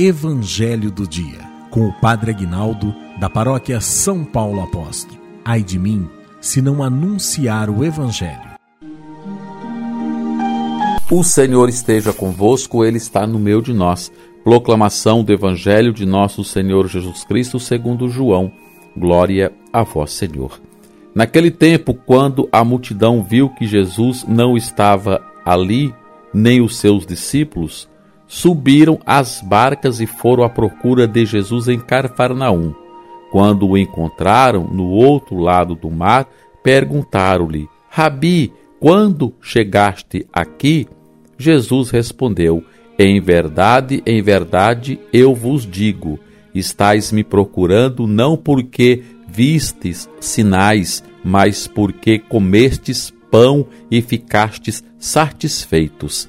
Evangelho do Dia, com o Padre Aguinaldo, da paróquia São Paulo Apóstolo. Ai de mim, se não anunciar o Evangelho. O Senhor esteja convosco, Ele está no meio de nós. Proclamação do Evangelho de nosso Senhor Jesus Cristo, segundo João. Glória a vós, Senhor. Naquele tempo, quando a multidão viu que Jesus não estava ali, nem os seus discípulos, subiram as barcas e foram à procura de Jesus em Carfarnaum. Quando o encontraram no outro lado do mar, perguntaram-lhe: Rabi, quando chegaste aqui? Jesus respondeu: Em verdade, em verdade, eu vos digo: estais me procurando não porque vistes sinais, mas porque comestes pão e ficastes satisfeitos.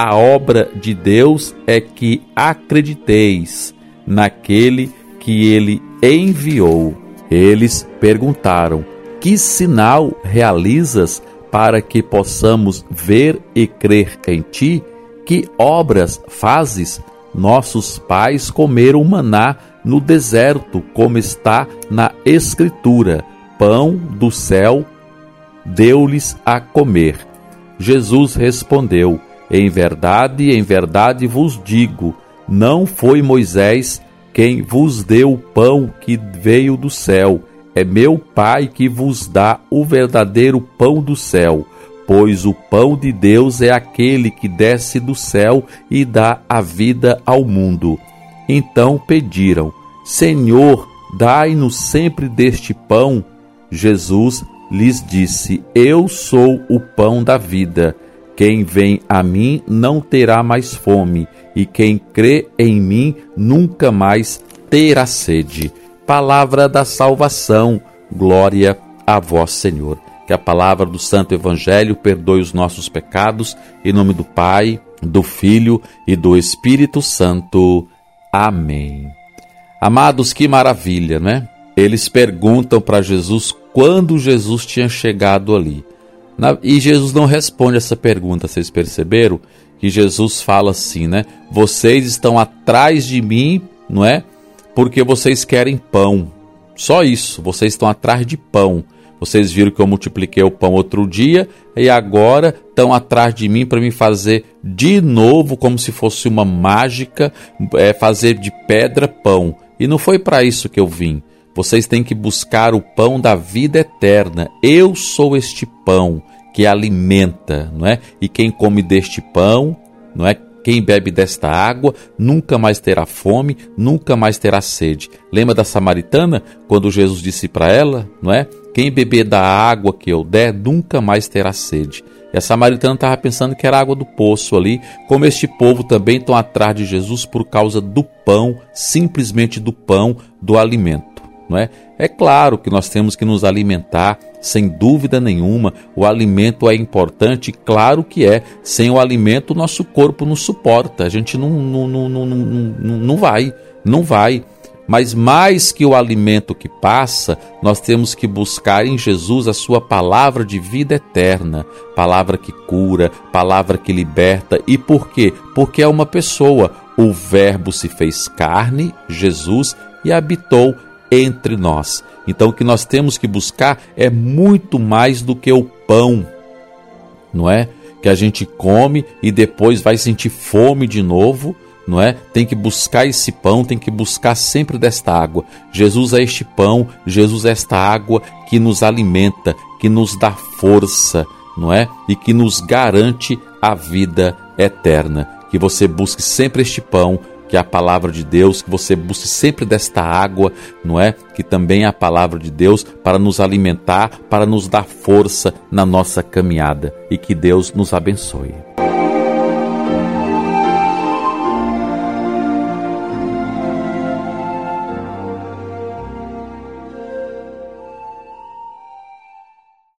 A obra de Deus é que acrediteis naquele que ele enviou. Eles perguntaram: Que sinal realizas para que possamos ver e crer em ti? Que obras fazes? Nossos pais comeram maná no deserto, como está na Escritura: pão do céu deu-lhes a comer. Jesus respondeu: Em verdade, em verdade vos digo, não foi Moisés quem vos deu o pão que veio do céu, é meu Pai que vos dá o verdadeiro pão do céu. Pois o pão de Deus é aquele que desce do céu e dá a vida ao mundo. Então pediram: Senhor, dai-nos sempre deste pão. Jesus lhes disse: Eu sou o pão da vida. Quem vem a mim não terá mais fome, e quem crê em mim nunca mais terá sede. Palavra da salvação. Glória a vós, Senhor. Que a palavra do Santo Evangelho perdoe os nossos pecados, em nome do Pai, do Filho e do Espírito Santo. Amém. Amados, que maravilha, né? Eles perguntam para Jesus quando Jesus tinha chegado ali. Na, e Jesus não responde essa pergunta, vocês perceberam? Que Jesus fala assim, né? Vocês estão atrás de mim, não é? Porque vocês querem pão. Só isso, vocês estão atrás de pão. Vocês viram que eu multipliquei o pão outro dia e agora estão atrás de mim para me fazer de novo, como se fosse uma mágica, é, fazer de pedra pão. E não foi para isso que eu vim. Vocês têm que buscar o pão da vida eterna. Eu sou este pão que alimenta, não é? E quem come deste pão, não é? Quem bebe desta água nunca mais terá fome, nunca mais terá sede. Lembra da samaritana quando Jesus disse para ela, não é? Quem beber da água que eu der nunca mais terá sede. E a samaritana estava pensando que era água do poço ali, como este povo também estão atrás de Jesus por causa do pão, simplesmente do pão, do alimento não é? É claro que nós temos que nos alimentar, sem dúvida nenhuma. O alimento é importante, claro que é. Sem o alimento, o nosso corpo não suporta. A gente não, não, não, não, não, não vai, não vai. Mas mais que o alimento que passa, nós temos que buscar em Jesus a sua palavra de vida eterna, palavra que cura, palavra que liberta. E por quê? Porque é uma pessoa. O Verbo se fez carne, Jesus, e habitou entre nós. Então, o que nós temos que buscar é muito mais do que o pão, não é? Que a gente come e depois vai sentir fome de novo, não é? Tem que buscar esse pão, tem que buscar sempre desta água. Jesus é este pão, Jesus é esta água que nos alimenta, que nos dá força, não é? E que nos garante a vida eterna. Que você busque sempre este pão, que é a palavra de Deus, que você busque sempre desta água, não é? Que também é a palavra de Deus para nos alimentar, para nos dar força na nossa caminhada e que Deus nos abençoe.